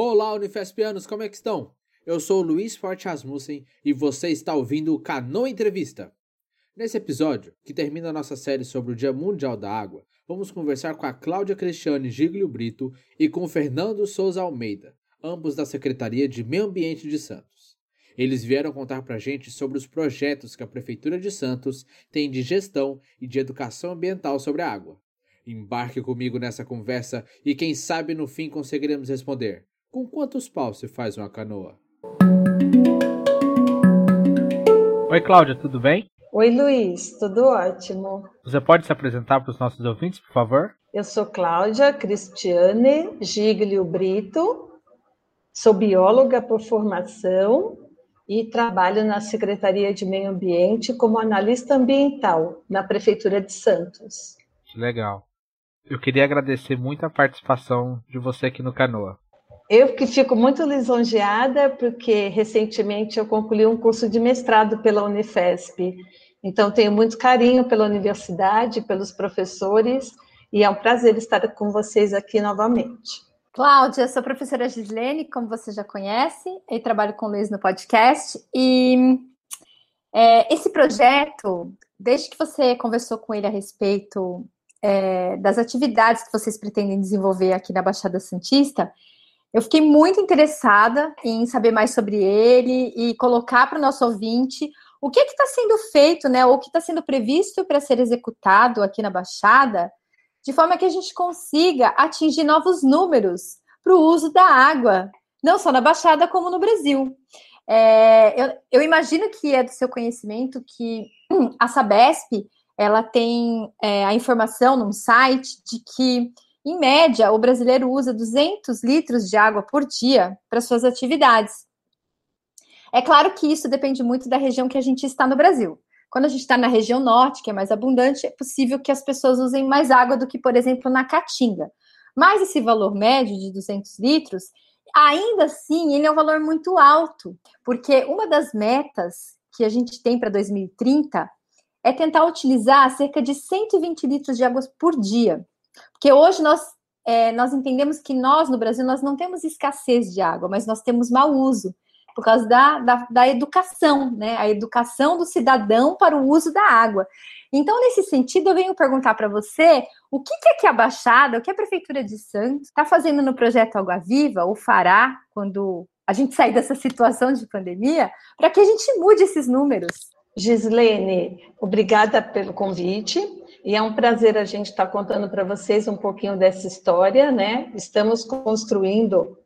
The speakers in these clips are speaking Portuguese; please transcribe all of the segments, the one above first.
Olá, Unifespianos, como é que estão? Eu sou Luiz Forte Rasmussen e você está ouvindo o Canoa Entrevista. Nesse episódio, que termina a nossa série sobre o Dia Mundial da Água, vamos conversar com a Cláudia Cristiane Giglio Brito e com Fernando Souza Almeida, ambos da Secretaria de Meio Ambiente de Santos. Eles vieram contar pra gente sobre os projetos que a Prefeitura de Santos tem de gestão e de educação ambiental sobre a água. Embarque comigo nessa conversa e quem sabe no fim conseguiremos responder com quantos paus se faz uma canoa? Oi, Cláudia, tudo bem? Oi, Luiz, tudo ótimo. Você pode se apresentar para os nossos ouvintes, por favor? Eu sou Cláudia Cristiane Giglio Brito, sou bióloga por formação e trabalho na Secretaria de Meio Ambiente como analista ambiental na Prefeitura de Santos. Legal. Eu queria agradecer muito a participação de você aqui no Canoa. Eu que fico muito lisonjeada, porque recentemente eu concluí um curso de mestrado pela Unifesp. Então, tenho muito carinho pela universidade, pelos professores, e é um prazer estar com vocês aqui novamente. Cláudia, sou professora Gislene, como você já conhece, e trabalho com o Luiz no podcast. E é, esse projeto, desde que você conversou com ele a respeito é, das atividades que vocês pretendem desenvolver aqui na Baixada Santista, eu fiquei muito interessada em saber mais sobre ele e colocar para o nosso ouvinte o que está sendo feito, né? Ou o que está sendo previsto para ser executado aqui na Baixada, de forma que a gente consiga atingir novos números para o uso da água, não só na Baixada, como no Brasil. É, eu, eu, imagino que é do seu conhecimento que a Sabesp ela tem é, a informação num site de que em média, o brasileiro usa 200 litros de água por dia para suas atividades. É claro que isso depende muito da região que a gente está no Brasil. Quando a gente está na região norte, que é mais abundante, é possível que as pessoas usem mais água do que, por exemplo, na Caatinga. Mas esse valor médio de 200 litros, ainda assim, ele é um valor muito alto, porque uma das metas que a gente tem para 2030 é tentar utilizar cerca de 120 litros de água por dia. Porque hoje nós, é, nós entendemos que nós, no Brasil, nós não temos escassez de água, mas nós temos mau uso, por causa da, da, da educação, né? A educação do cidadão para o uso da água. Então, nesse sentido, eu venho perguntar para você o que, que é que a Baixada, o que a Prefeitura de Santos está fazendo no projeto Água Viva, ou fará, quando a gente sair dessa situação de pandemia, para que a gente mude esses números. Gislene, obrigada pelo convite. E é um prazer a gente estar contando para vocês um pouquinho dessa história, né? Estamos construindo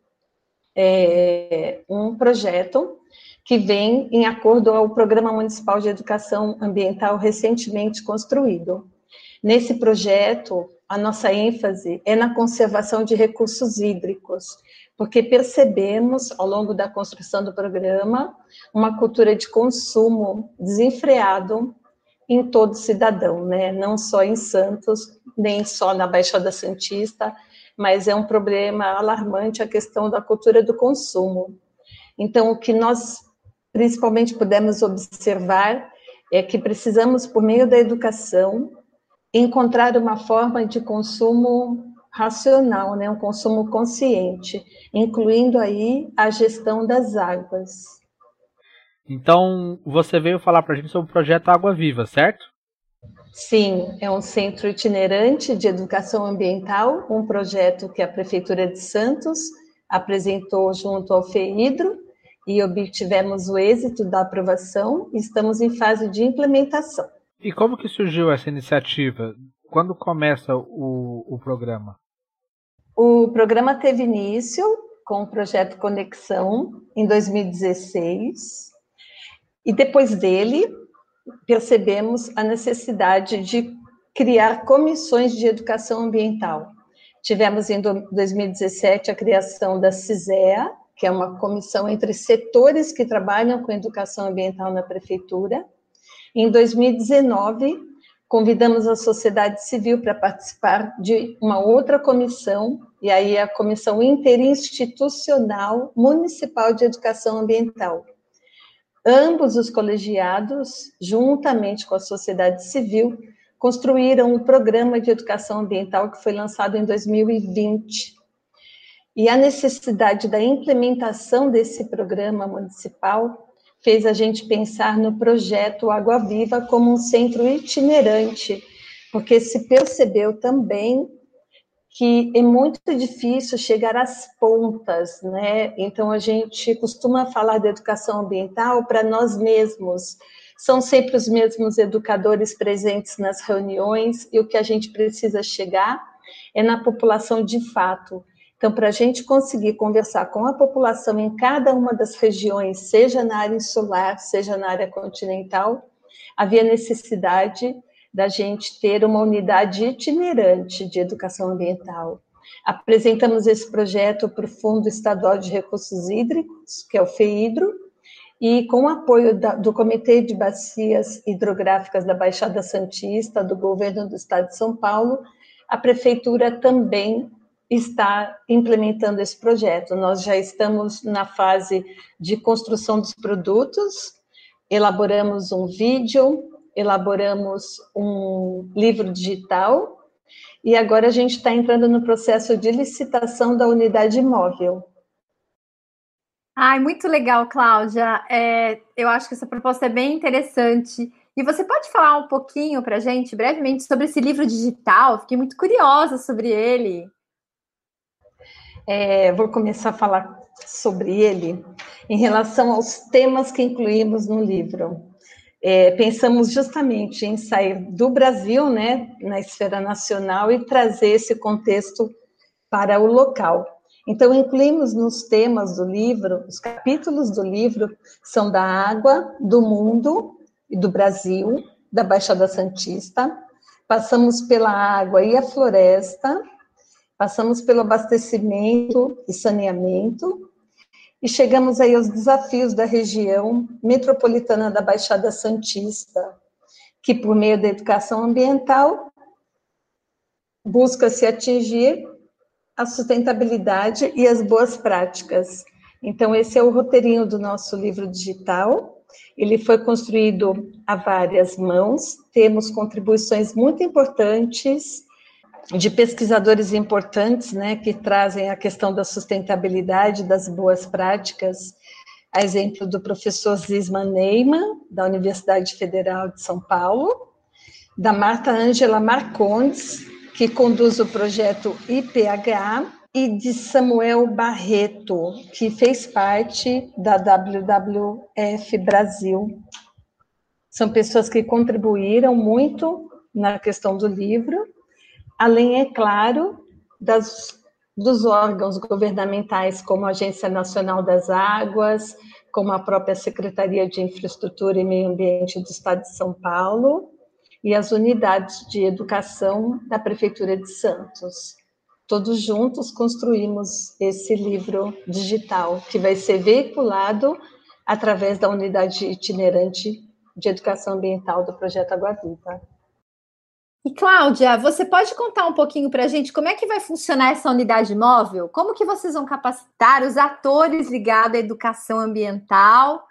é, um projeto que vem em acordo ao Programa Municipal de Educação Ambiental recentemente construído. Nesse projeto, a nossa ênfase é na conservação de recursos hídricos, porque percebemos, ao longo da construção do programa, uma cultura de consumo desenfreado em todo cidadão, né? Não só em Santos, nem só na Baixada Santista, mas é um problema alarmante a questão da cultura do consumo. Então, o que nós principalmente pudemos observar é que precisamos, por meio da educação, encontrar uma forma de consumo racional, né, um consumo consciente, incluindo aí a gestão das águas. Então, você veio falar para a gente sobre o projeto Água Viva, certo? Sim, é um centro itinerante de educação ambiental, um projeto que a Prefeitura de Santos apresentou junto ao FEIDRO e obtivemos o êxito da aprovação e estamos em fase de implementação. E como que surgiu essa iniciativa? Quando começa o, o programa? O programa teve início com o projeto Conexão em 2016 e depois dele, percebemos a necessidade de criar comissões de educação ambiental, Tivemos em 2017 a criação da CISEA, que é uma comissão entre setores que trabalham com educação ambiental na prefeitura. Em 2019, convidamos a sociedade civil para participar de uma outra comissão, e aí a Comissão Interinstitucional Municipal de Educação Ambiental. Ambos os colegiados, juntamente com a sociedade civil, construíram um programa de educação ambiental que foi lançado em 2020. E a necessidade da implementação desse programa municipal fez a gente pensar no projeto Água Viva como um centro itinerante, porque se percebeu também que é muito difícil chegar às pontas, né? Então a gente costuma falar de educação ambiental para nós mesmos. São sempre os mesmos educadores presentes nas reuniões e o que a gente precisa chegar é na população de fato. Então, para a gente conseguir conversar com a população em cada uma das regiões, seja na área insular, seja na área continental, havia necessidade da gente ter uma unidade itinerante de educação ambiental. Apresentamos esse projeto para o Fundo Estadual de Recursos Hídricos, que é o FEIDRO, e com o apoio da, do Comitê de Bacias Hidrográficas da Baixada Santista, do Governo do Estado de São Paulo, a Prefeitura também está implementando esse projeto. Nós já estamos na fase de construção dos produtos, elaboramos um vídeo, elaboramos um livro digital e agora a gente está entrando no processo de licitação da unidade móvel. Ai, muito legal, Cláudia. É, eu acho que essa proposta é bem interessante. E você pode falar um pouquinho para a gente, brevemente, sobre esse livro digital? Fiquei muito curiosa sobre ele. É, vou começar a falar sobre ele em relação aos temas que incluímos no livro. É, pensamos justamente em sair do Brasil, né, na esfera nacional, e trazer esse contexto para o local. Então, incluímos nos temas do livro, os capítulos do livro são da água, do mundo e do Brasil, da Baixada Santista, passamos pela água e a floresta, Passamos pelo abastecimento e saneamento e chegamos aí aos desafios da região metropolitana da Baixada Santista, que por meio da educação ambiental busca se atingir a sustentabilidade e as boas práticas. Então esse é o roteirinho do nosso livro digital. Ele foi construído a várias mãos, temos contribuições muito importantes de pesquisadores importantes, né, que trazem a questão da sustentabilidade, das boas práticas, a exemplo do professor Zisman Neyman, da Universidade Federal de São Paulo, da Marta Ângela Marcondes, que conduz o projeto IPH, e de Samuel Barreto, que fez parte da WWF Brasil. São pessoas que contribuíram muito na questão do livro, além, é claro, das, dos órgãos governamentais, como a Agência Nacional das Águas, como a própria Secretaria de Infraestrutura e Meio Ambiente do Estado de São Paulo, e as unidades de educação da Prefeitura de Santos. Todos juntos construímos esse livro digital, que vai ser veiculado através da unidade itinerante de educação ambiental do projeto Água Viva. E Cláudia, você pode contar um pouquinho para a gente como é que vai funcionar essa unidade móvel? Como que vocês vão capacitar os atores ligados à educação ambiental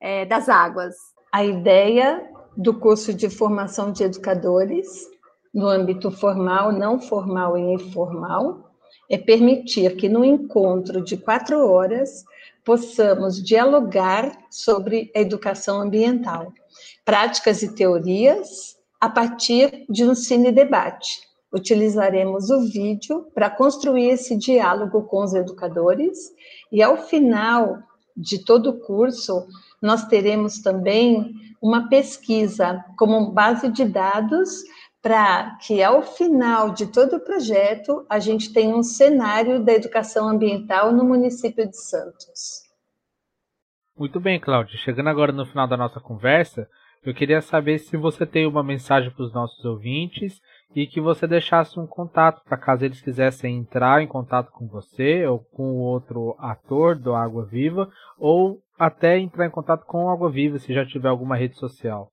é, das águas? A ideia do curso de formação de educadores, no âmbito formal, não formal e informal, é permitir que no encontro de quatro horas possamos dialogar sobre a educação ambiental, práticas e teorias a partir de um cine-debate. Utilizaremos o vídeo para construir esse diálogo com os educadores e, ao final de todo o curso, nós teremos também uma pesquisa como base de dados para que, ao final de todo o projeto, a gente tenha um cenário da educação ambiental no município de Santos. Muito bem, Cláudia. Chegando agora no final da nossa conversa, eu queria saber se você tem uma mensagem para os nossos ouvintes e que você deixasse um contato para caso eles quisessem entrar em contato com você ou com outro ator do Água Viva ou até entrar em contato com o Água Viva se já tiver alguma rede social.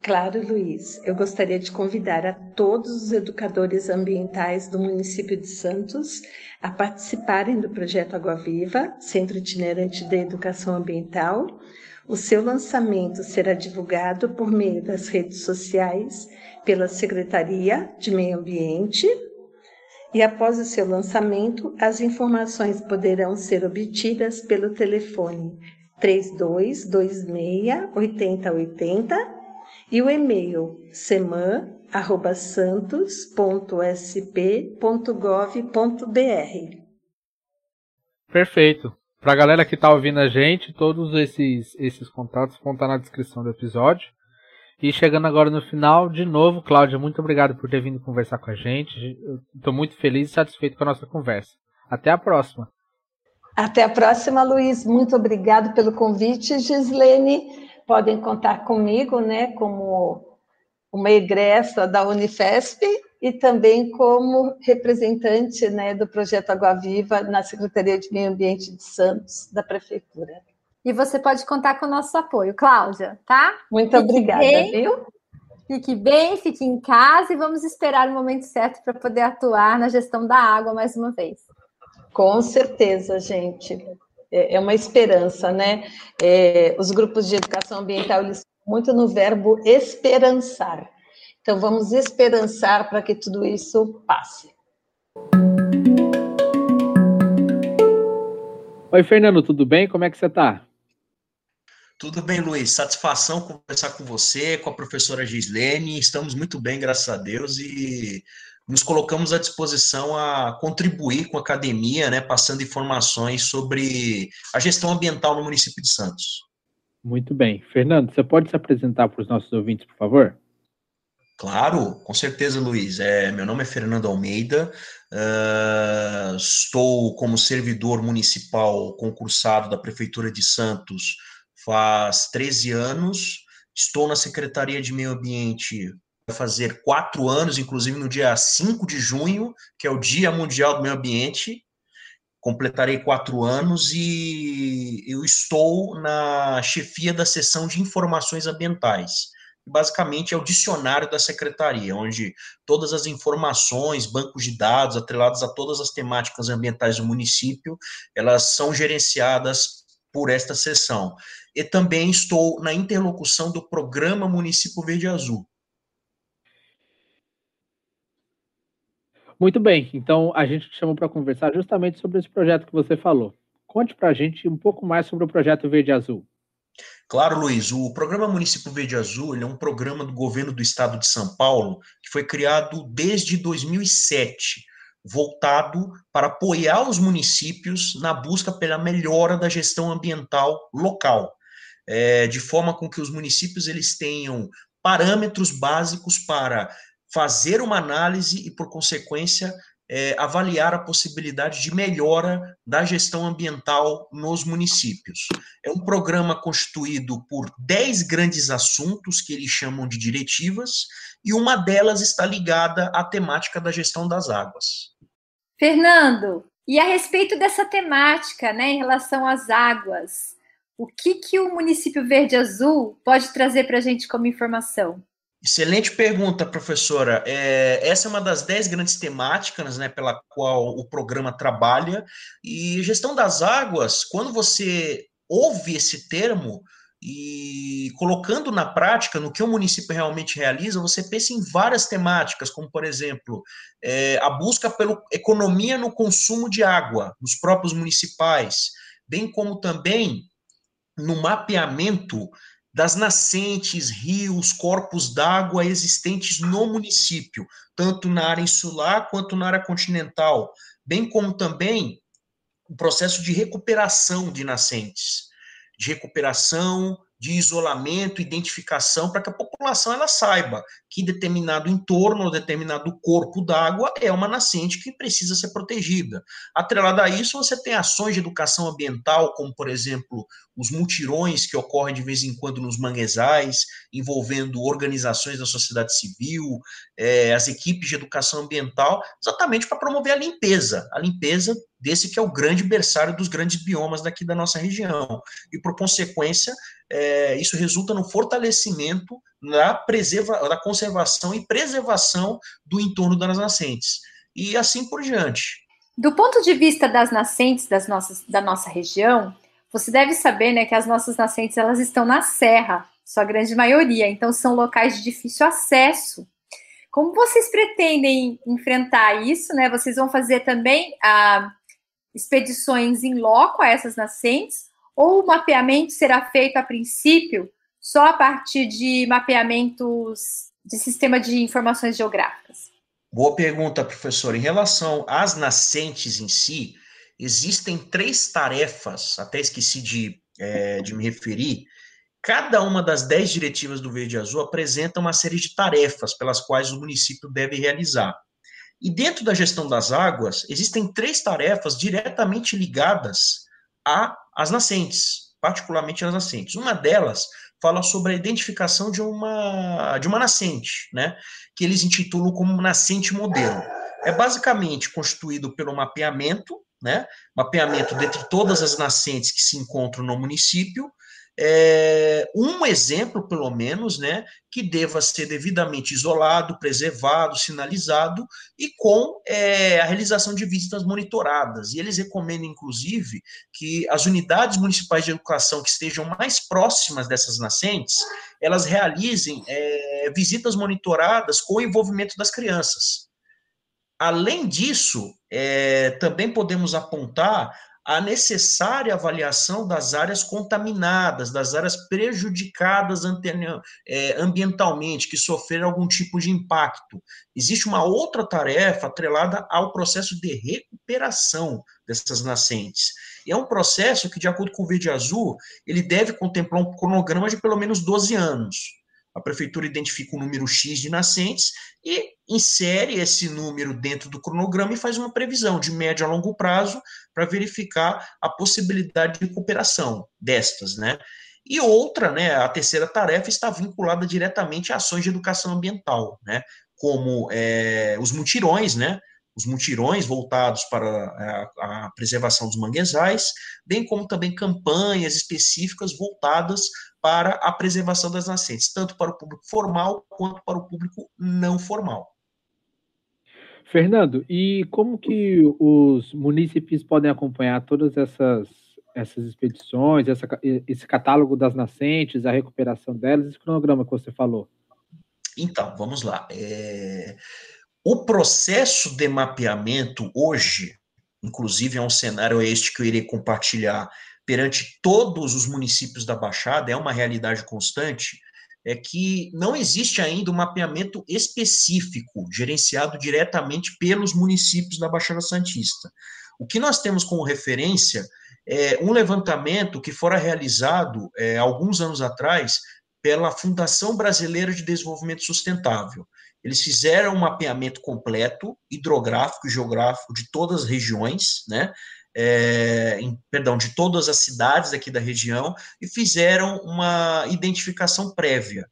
Claro, Luiz. Eu gostaria de convidar a todos os educadores ambientais do município de Santos a participarem do projeto Água Viva, Centro Itinerante de Educação Ambiental. O seu lançamento será divulgado por meio das redes sociais pela Secretaria de Meio Ambiente. E após o seu lançamento, as informações poderão ser obtidas pelo telefone 3226 8080 e o e-mail seman@santos.sp.gov.br. Perfeito. Para a galera que está ouvindo a gente, todos esses, esses contatos vão estar na descrição do episódio. E chegando agora no final, de novo, Cláudia, muito obrigado por ter vindo conversar com a gente. Estou muito feliz e satisfeito com a nossa conversa. Até a próxima. Até a próxima, Luiz. Muito obrigado pelo convite, Gislene podem contar comigo, né, como uma egressa da Unifesp e também como representante, né, do projeto Água Viva na Secretaria de Meio Ambiente de Santos, da Prefeitura. E você pode contar com o nosso apoio, Cláudia, tá? Muito fique obrigada, bem, viu? Fique bem, fique em casa e vamos esperar o momento certo para poder atuar na gestão da água mais uma vez. Com certeza, gente. É, é uma esperança, né? É, os grupos de educação ambiental, eles muito no verbo esperançar. Então, vamos esperançar para que tudo isso passe. Oi, Fernando, tudo bem? Como é que você está? Tudo bem, Luiz. Satisfação conversar com você, com a professora Gislene. Estamos muito bem, graças a Deus, e nos colocamos à disposição a contribuir com a academia, né, passando informações sobre a gestão ambiental no município de Santos. Muito bem. Fernando, você pode se apresentar para os nossos ouvintes, por favor? Claro, com certeza, Luiz. É, meu nome é Fernando Almeida, uh, estou como servidor municipal concursado da Prefeitura de Santos faz 13 anos, estou na Secretaria de Meio Ambiente vai fazer quatro anos, inclusive no dia 5 de junho, que é o Dia Mundial do Meio Ambiente. Completarei quatro anos e eu estou na chefia da seção de informações ambientais. Basicamente é o dicionário da secretaria, onde todas as informações, bancos de dados atrelados a todas as temáticas ambientais do município, elas são gerenciadas por esta seção. E também estou na interlocução do programa Município Verde Azul, Muito bem, então a gente te chamou para conversar justamente sobre esse projeto que você falou. Conte para a gente um pouco mais sobre o projeto Verde Azul. Claro, Luiz. O programa Município Verde Azul é um programa do governo do estado de São Paulo que foi criado desde 2007, voltado para apoiar os municípios na busca pela melhora da gestão ambiental local, é, de forma com que os municípios eles tenham parâmetros básicos para fazer uma análise e, por consequência, é, avaliar a possibilidade de melhora da gestão ambiental nos municípios. É um programa constituído por 10 grandes assuntos que eles chamam de diretivas, e uma delas está ligada à temática da gestão das águas. Fernando, e a respeito dessa temática, né, em relação às águas, o que, que o município Verde Azul pode trazer para a gente como informação? Excelente pergunta, professora. É, essa é uma das dez grandes temáticas né, pela qual o programa trabalha. E gestão das águas, quando você ouve esse termo e colocando na prática, no que o município realmente realiza, você pensa em várias temáticas, como, por exemplo, é, a busca pela economia no consumo de água nos próprios municipais, bem como também no mapeamento das nascentes, rios, corpos d'água existentes no município, tanto na área insular quanto na área continental, bem como também o processo de recuperação de nascentes, de recuperação, de isolamento, identificação, para que a população ela saiba que determinado entorno determinado corpo d'água é uma nascente que precisa ser protegida. Atrelado a isso, você tem ações de educação ambiental, como, por exemplo, os mutirões que ocorrem de vez em quando nos manguezais, envolvendo organizações da sociedade civil, é, as equipes de educação ambiental, exatamente para promover a limpeza, a limpeza desse que é o grande berçário dos grandes biomas daqui da nossa região. E, por consequência, é, isso resulta no fortalecimento da, preserva, da conservação e preservação do entorno das nascentes. E assim por diante. Do ponto de vista das nascentes das nossas, da nossa região, você deve saber né, que as nossas nascentes elas estão na serra, sua grande maioria, então são locais de difícil acesso. Como vocês pretendem enfrentar isso? Né? Vocês vão fazer também ah, expedições em loco a essas nascentes ou o mapeamento será feito a princípio só a partir de mapeamentos de sistema de informações geográficas? Boa pergunta, professor. Em relação às nascentes em si, existem três tarefas, até esqueci de, é, de me referir. Cada uma das dez diretivas do Verde Azul apresenta uma série de tarefas pelas quais o município deve realizar. E dentro da gestão das águas, existem três tarefas diretamente ligadas às nascentes, particularmente às nascentes. Uma delas fala sobre a identificação de uma, de uma nascente, né? Que eles intitulam como nascente modelo. É basicamente constituído pelo mapeamento, né? Mapeamento dentre todas as nascentes que se encontram no município, é, um exemplo, pelo menos, né, que deva ser devidamente isolado, preservado, sinalizado e com é, a realização de visitas monitoradas. E eles recomendam, inclusive, que as unidades municipais de educação que estejam mais próximas dessas nascentes, elas realizem é, visitas monitoradas com o envolvimento das crianças. Além disso, é, também podemos apontar a necessária avaliação das áreas contaminadas, das áreas prejudicadas é, ambientalmente, que sofreram algum tipo de impacto. Existe uma outra tarefa atrelada ao processo de recuperação dessas nascentes. E é um processo que, de acordo com o Verde Azul, ele deve contemplar um cronograma de pelo menos 12 anos. A prefeitura identifica um número X de nascentes e insere esse número dentro do cronograma e faz uma previsão de médio a longo prazo para verificar a possibilidade de cooperação destas, né? E outra, né, a terceira tarefa está vinculada diretamente a ações de educação ambiental, né, como é, os mutirões, né, os mutirões voltados para a, a, preservação dos manguezais, bem como também campanhas específicas voltadas para a preservação das nascentes, tanto para o público formal quanto para o público não formal. Fernando, e como que os munícipes podem acompanhar todas essas, essas expedições, essa, esse catálogo das nascentes, a recuperação delas, esse cronograma que você falou? Então, vamos lá. É... O processo de mapeamento hoje, inclusive é um cenário este que eu irei compartilhar perante todos os municípios da Baixada, é uma realidade constante, é que não existe ainda um mapeamento específico, gerenciado diretamente pelos municípios da Baixada Santista. O que nós temos como referência é um levantamento que fora realizado é, alguns anos atrás pela Fundação Brasileira de Desenvolvimento Sustentável. Eles fizeram um mapeamento completo, hidrográfico e geográfico de todas as regiões, né? é, em, perdão, de todas as cidades aqui da região e fizeram uma identificação prévia.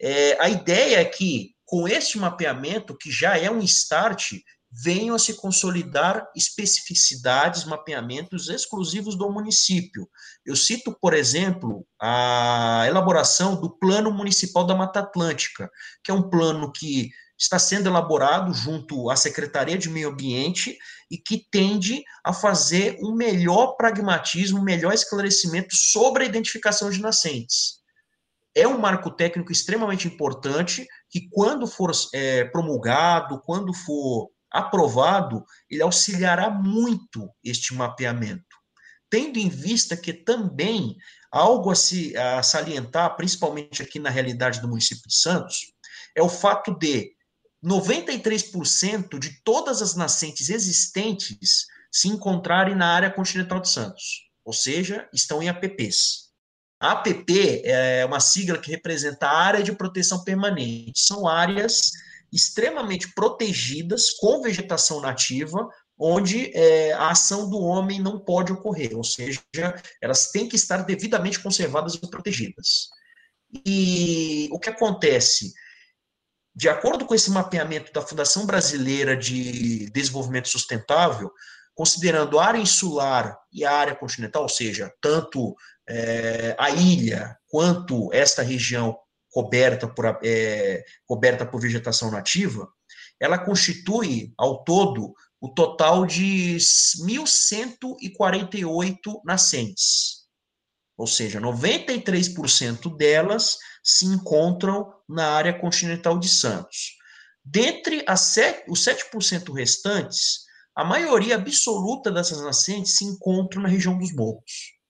É, a ideia é que, com este mapeamento, que já é um start, venham a se consolidar especificidades, mapeamentos exclusivos do município. Eu cito, por exemplo, a elaboração do Plano Municipal da Mata Atlântica, que é um plano que está sendo elaborado junto à Secretaria de Meio Ambiente e que tende a fazer um melhor pragmatismo, um melhor esclarecimento sobre a identificação de nascentes. É um marco técnico extremamente importante que, quando for é, promulgado, quando for aprovado, ele auxiliará muito este mapeamento. Tendo em vista que também algo a se a salientar, principalmente aqui na realidade do município de Santos, é o fato de 93% de todas as nascentes existentes se encontrarem na área continental de Santos, ou seja, estão em APPs. APP é uma sigla que representa a área de proteção permanente. São áreas extremamente protegidas com vegetação nativa, onde é, a ação do homem não pode ocorrer, ou seja, elas têm que estar devidamente conservadas e protegidas. E o que acontece? De acordo com esse mapeamento da Fundação Brasileira de Desenvolvimento Sustentável, considerando a área insular e a área continental, ou seja, tanto é, a ilha quanto esta região coberta por, é, coberta por vegetação nativa, ela constitui, ao todo, o total de 1.148 nascentes. Ou seja, 93% delas se encontram na área continental de Santos. Dentre set, os 7% restantes, a maioria absoluta dessas nascentes se encontram na região dos morros.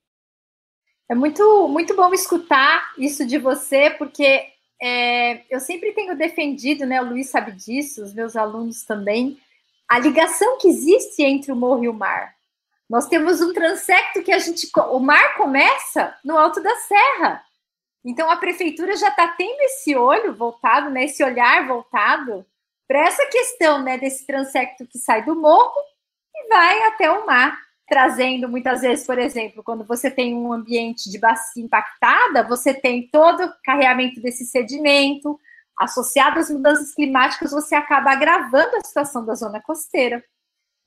É muito, muito bom escutar isso de você, porque é, eu sempre tenho defendido, né? O Luiz sabe disso, os meus alunos também, a ligação que existe entre o morro e o mar. Nós temos um transecto que a gente. O mar começa no alto da serra. Então a prefeitura já está tendo esse olho voltado, né, esse olhar voltado para essa questão né, desse transecto que sai do morro e vai até o mar trazendo muitas vezes, por exemplo, quando você tem um ambiente de bacia impactada, você tem todo o carreamento desse sedimento, associado às mudanças climáticas, você acaba agravando a situação da zona costeira.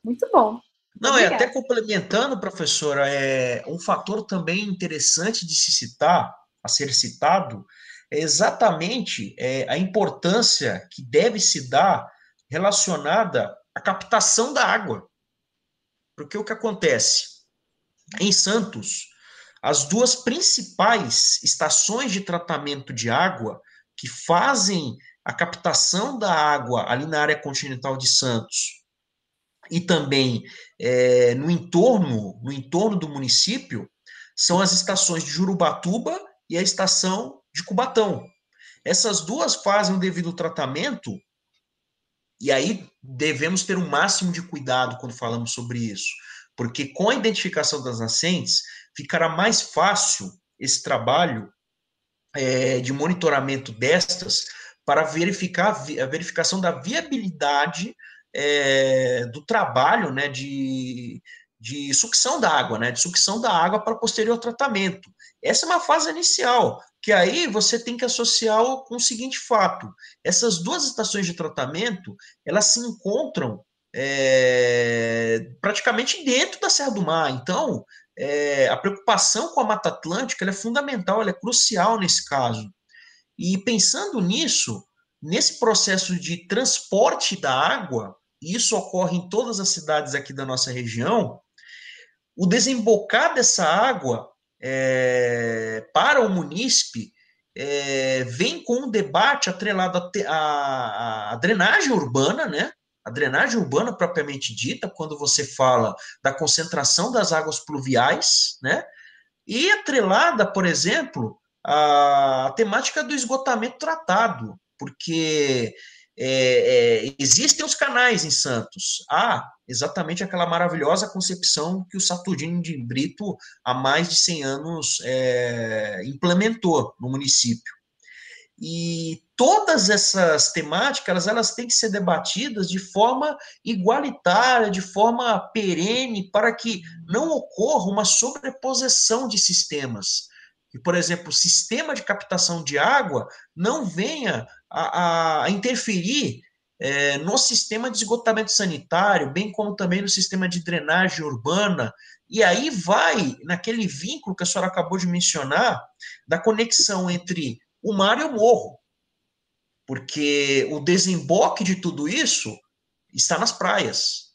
Muito bom. Não, Obrigada. é até complementando, professora, é um fator também interessante de se citar, a ser citado, é exatamente é, a importância que deve se dar relacionada à captação da água. Porque o que acontece? Em Santos, as duas principais estações de tratamento de água que fazem a captação da água ali na área continental de Santos e também é, no entorno no entorno do município são as estações de Jurubatuba e a estação de Cubatão. Essas duas fazem o devido tratamento e aí devemos ter um máximo de cuidado quando falamos sobre isso, porque com a identificação das nascentes ficará mais fácil esse trabalho é, de monitoramento destas para verificar a verificação da viabilidade é, do trabalho né, de, de sucção da água, né, de sucção da água para posterior tratamento. Essa é uma fase inicial, que aí você tem que associar com o seguinte fato: essas duas estações de tratamento elas se encontram é, praticamente dentro da Serra do Mar. Então, é, a preocupação com a Mata Atlântica é fundamental, ela é crucial nesse caso. E pensando nisso, nesse processo de transporte da água, isso ocorre em todas as cidades aqui da nossa região, o desembocar dessa água é, para o munícipe é, vem com um debate atrelado à, drenagem urbana, né? A drenagem urbana propriamente dita, quando você fala da concentração das águas pluviais, né? E atrelada, por exemplo, à temática do esgotamento tratado, porque é, é, existem os canais em Santos. Há exatamente aquela maravilhosa concepção que o Saturnino de Brito, há mais de 100 anos, é, implementou no município. E todas essas temáticas, elas, elas têm que ser debatidas de forma igualitária, de forma perene, para que não ocorra uma sobreposição de sistemas. E, por exemplo, o sistema de captação de água não venha a, a interferir é, no sistema de esgotamento sanitário, bem como também no sistema de drenagem urbana, e aí vai naquele vínculo que a senhora acabou de mencionar, da conexão entre o mar e o morro. Porque o desemboque de tudo isso está nas praias,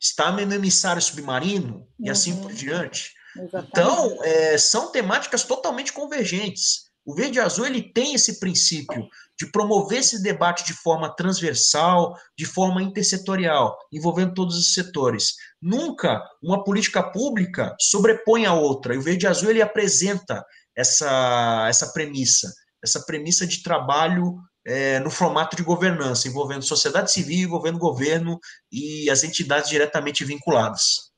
está no emissário submarino uhum. e assim por uhum. diante. Exatamente. Então, é, são temáticas totalmente convergentes. O Verde Azul ele tem esse princípio de promover esse debate de forma transversal, de forma intersetorial, envolvendo todos os setores. Nunca uma política pública sobrepõe a outra. E o Verde Azul ele apresenta essa, essa premissa, essa premissa de trabalho é, no formato de governança, envolvendo sociedade civil, envolvendo governo e as entidades diretamente vinculadas.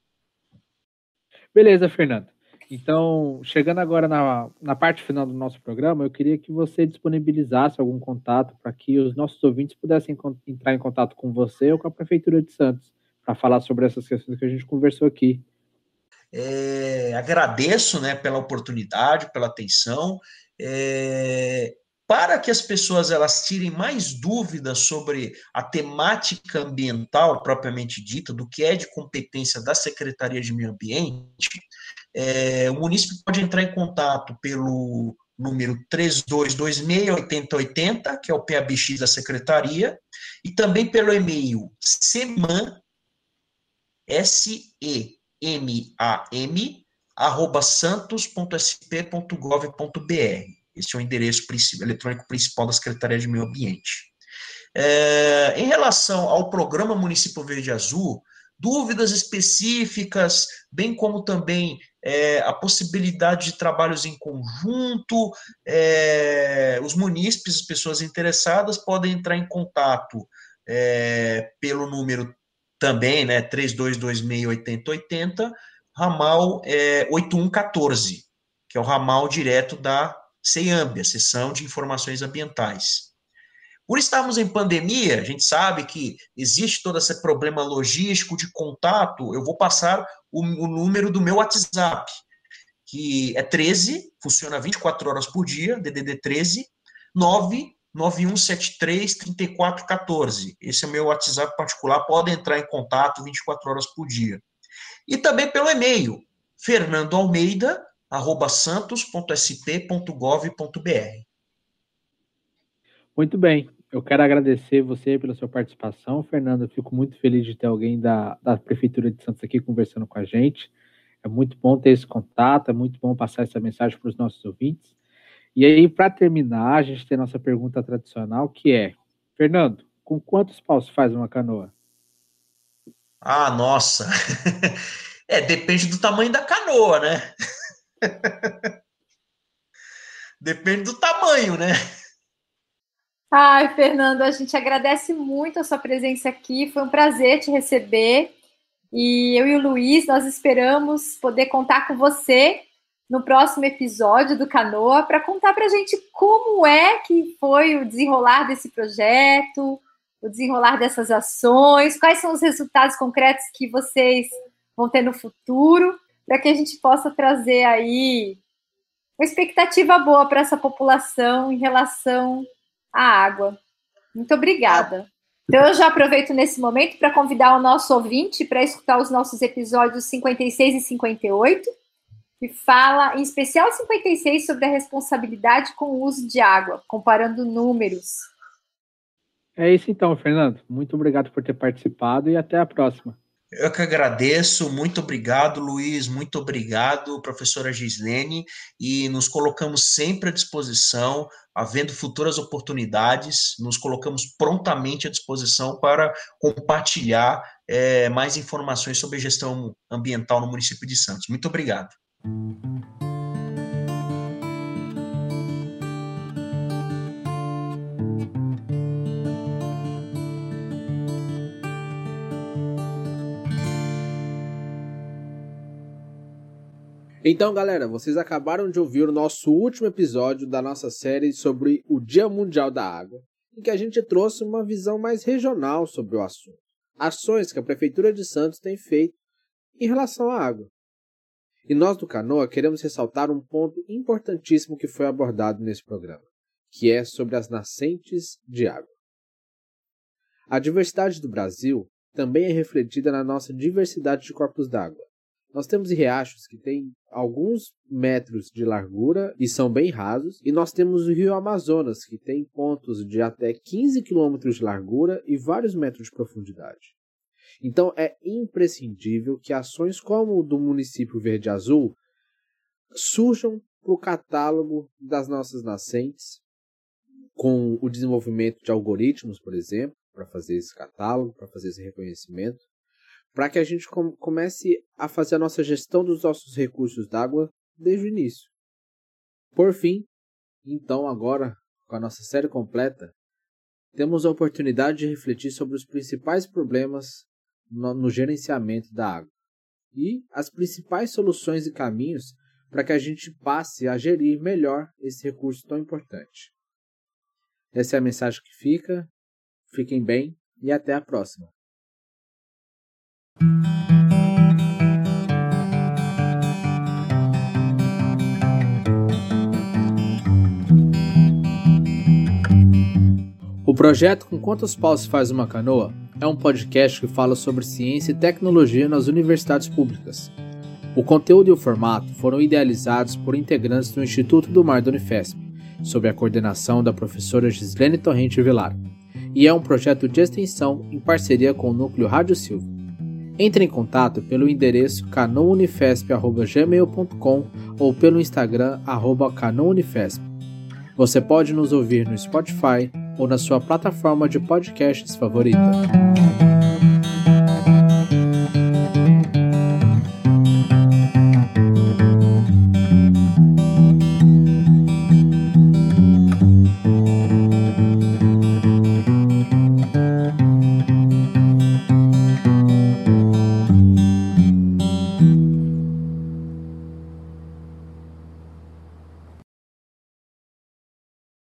Beleza, Fernando. Então, chegando agora na, na parte final do nosso programa, eu queria que você disponibilizasse algum contato para que os nossos ouvintes pudessem entrar em contato com você ou com a Prefeitura de Santos para falar sobre essas questões que a gente conversou aqui. É, agradeço né, pela oportunidade, pela atenção. É, para que as pessoas elas tirem mais dúvidas sobre a temática ambiental propriamente dita, do que é de competência da Secretaria de Meio Ambiente, é, o município pode entrar em contato pelo número 32268080, que é o PABX da Secretaria, e também pelo e-mail seman, S-E-M-A-M, arroba santos.sp.gov.br. Esse é o endereço eletrônico principal da Secretaria de Meio Ambiente. É, em relação ao programa Município Verde Azul, dúvidas específicas, bem como também é, a possibilidade de trabalhos em conjunto, é, os munícipes, as pessoas interessadas, podem entrar em contato é, pelo número também, né, 32268080, ramal é, 8114, que é o ramal direto da CEAMB, a Seção de Informações Ambientais. Por estarmos em pandemia, a gente sabe que existe todo esse problema logístico de contato. Eu vou passar o, o número do meu WhatsApp, que é 13, funciona 24 horas por dia, DDD 13, 99173 3414. Esse é o meu WhatsApp particular, pode entrar em contato 24 horas por dia. E também pelo e-mail, Fernando Almeida, arroba santos.sp.gov.br. Muito bem. Eu quero agradecer você pela sua participação, Fernando. Eu fico muito feliz de ter alguém da, da Prefeitura de Santos aqui conversando com a gente. É muito bom ter esse contato, é muito bom passar essa mensagem para os nossos ouvintes. E aí, para terminar, a gente tem a nossa pergunta tradicional, que é: Fernando, com quantos paus faz uma canoa? Ah, nossa! É, depende do tamanho da canoa, né? Depende do tamanho, né? Ai, Fernando, a gente agradece muito a sua presença aqui. Foi um prazer te receber. E eu e o Luiz, nós esperamos poder contar com você no próximo episódio do Canoa para contar para a gente como é que foi o desenrolar desse projeto, o desenrolar dessas ações, quais são os resultados concretos que vocês vão ter no futuro para que a gente possa trazer aí uma expectativa boa para essa população em relação à água. Muito obrigada. Então, eu já aproveito nesse momento para convidar o nosso ouvinte para escutar os nossos episódios 56 e 58, que fala, em especial 56, sobre a responsabilidade com o uso de água, comparando números. É isso então, Fernando. Muito obrigado por ter participado e até a próxima. Eu que agradeço, muito obrigado, Luiz, muito obrigado, professora Gislene, e nos colocamos sempre à disposição, havendo futuras oportunidades, nos colocamos prontamente à disposição para compartilhar é, mais informações sobre gestão ambiental no município de Santos. Muito obrigado. Então, galera, vocês acabaram de ouvir o nosso último episódio da nossa série sobre o Dia Mundial da Água, em que a gente trouxe uma visão mais regional sobre o assunto. Ações que a Prefeitura de Santos tem feito em relação à água. E nós do Canoa queremos ressaltar um ponto importantíssimo que foi abordado nesse programa, que é sobre as nascentes de água. A diversidade do Brasil também é refletida na nossa diversidade de corpos d'água. Nós temos riachos que têm alguns metros de largura e são bem rasos, e nós temos o rio Amazonas, que tem pontos de até 15 quilômetros de largura e vários metros de profundidade. Então é imprescindível que ações como o do município Verde Azul surjam para o catálogo das nossas nascentes, com o desenvolvimento de algoritmos, por exemplo, para fazer esse catálogo, para fazer esse reconhecimento, para que a gente comece a fazer a nossa gestão dos nossos recursos d'água desde o início. Por fim, então agora, com a nossa série completa, temos a oportunidade de refletir sobre os principais problemas no, no gerenciamento da água e as principais soluções e caminhos para que a gente passe a gerir melhor esse recurso tão importante. Essa é a mensagem que fica. Fiquem bem e até a próxima. O projeto Com Quantos Paus Faz Uma Canoa é um podcast que fala sobre ciência e tecnologia nas universidades públicas. O conteúdo e o formato foram idealizados por integrantes do Instituto do Mar da Unifesp, sob a coordenação da professora Gislene Torrente Vilar, e é um projeto de extensão em parceria com o Núcleo Rádio Silva. Entre em contato pelo endereço canounifesp.gmail.com ou pelo Instagram arroba canounifesp. Você pode nos ouvir no Spotify ou na sua plataforma de podcasts favorita.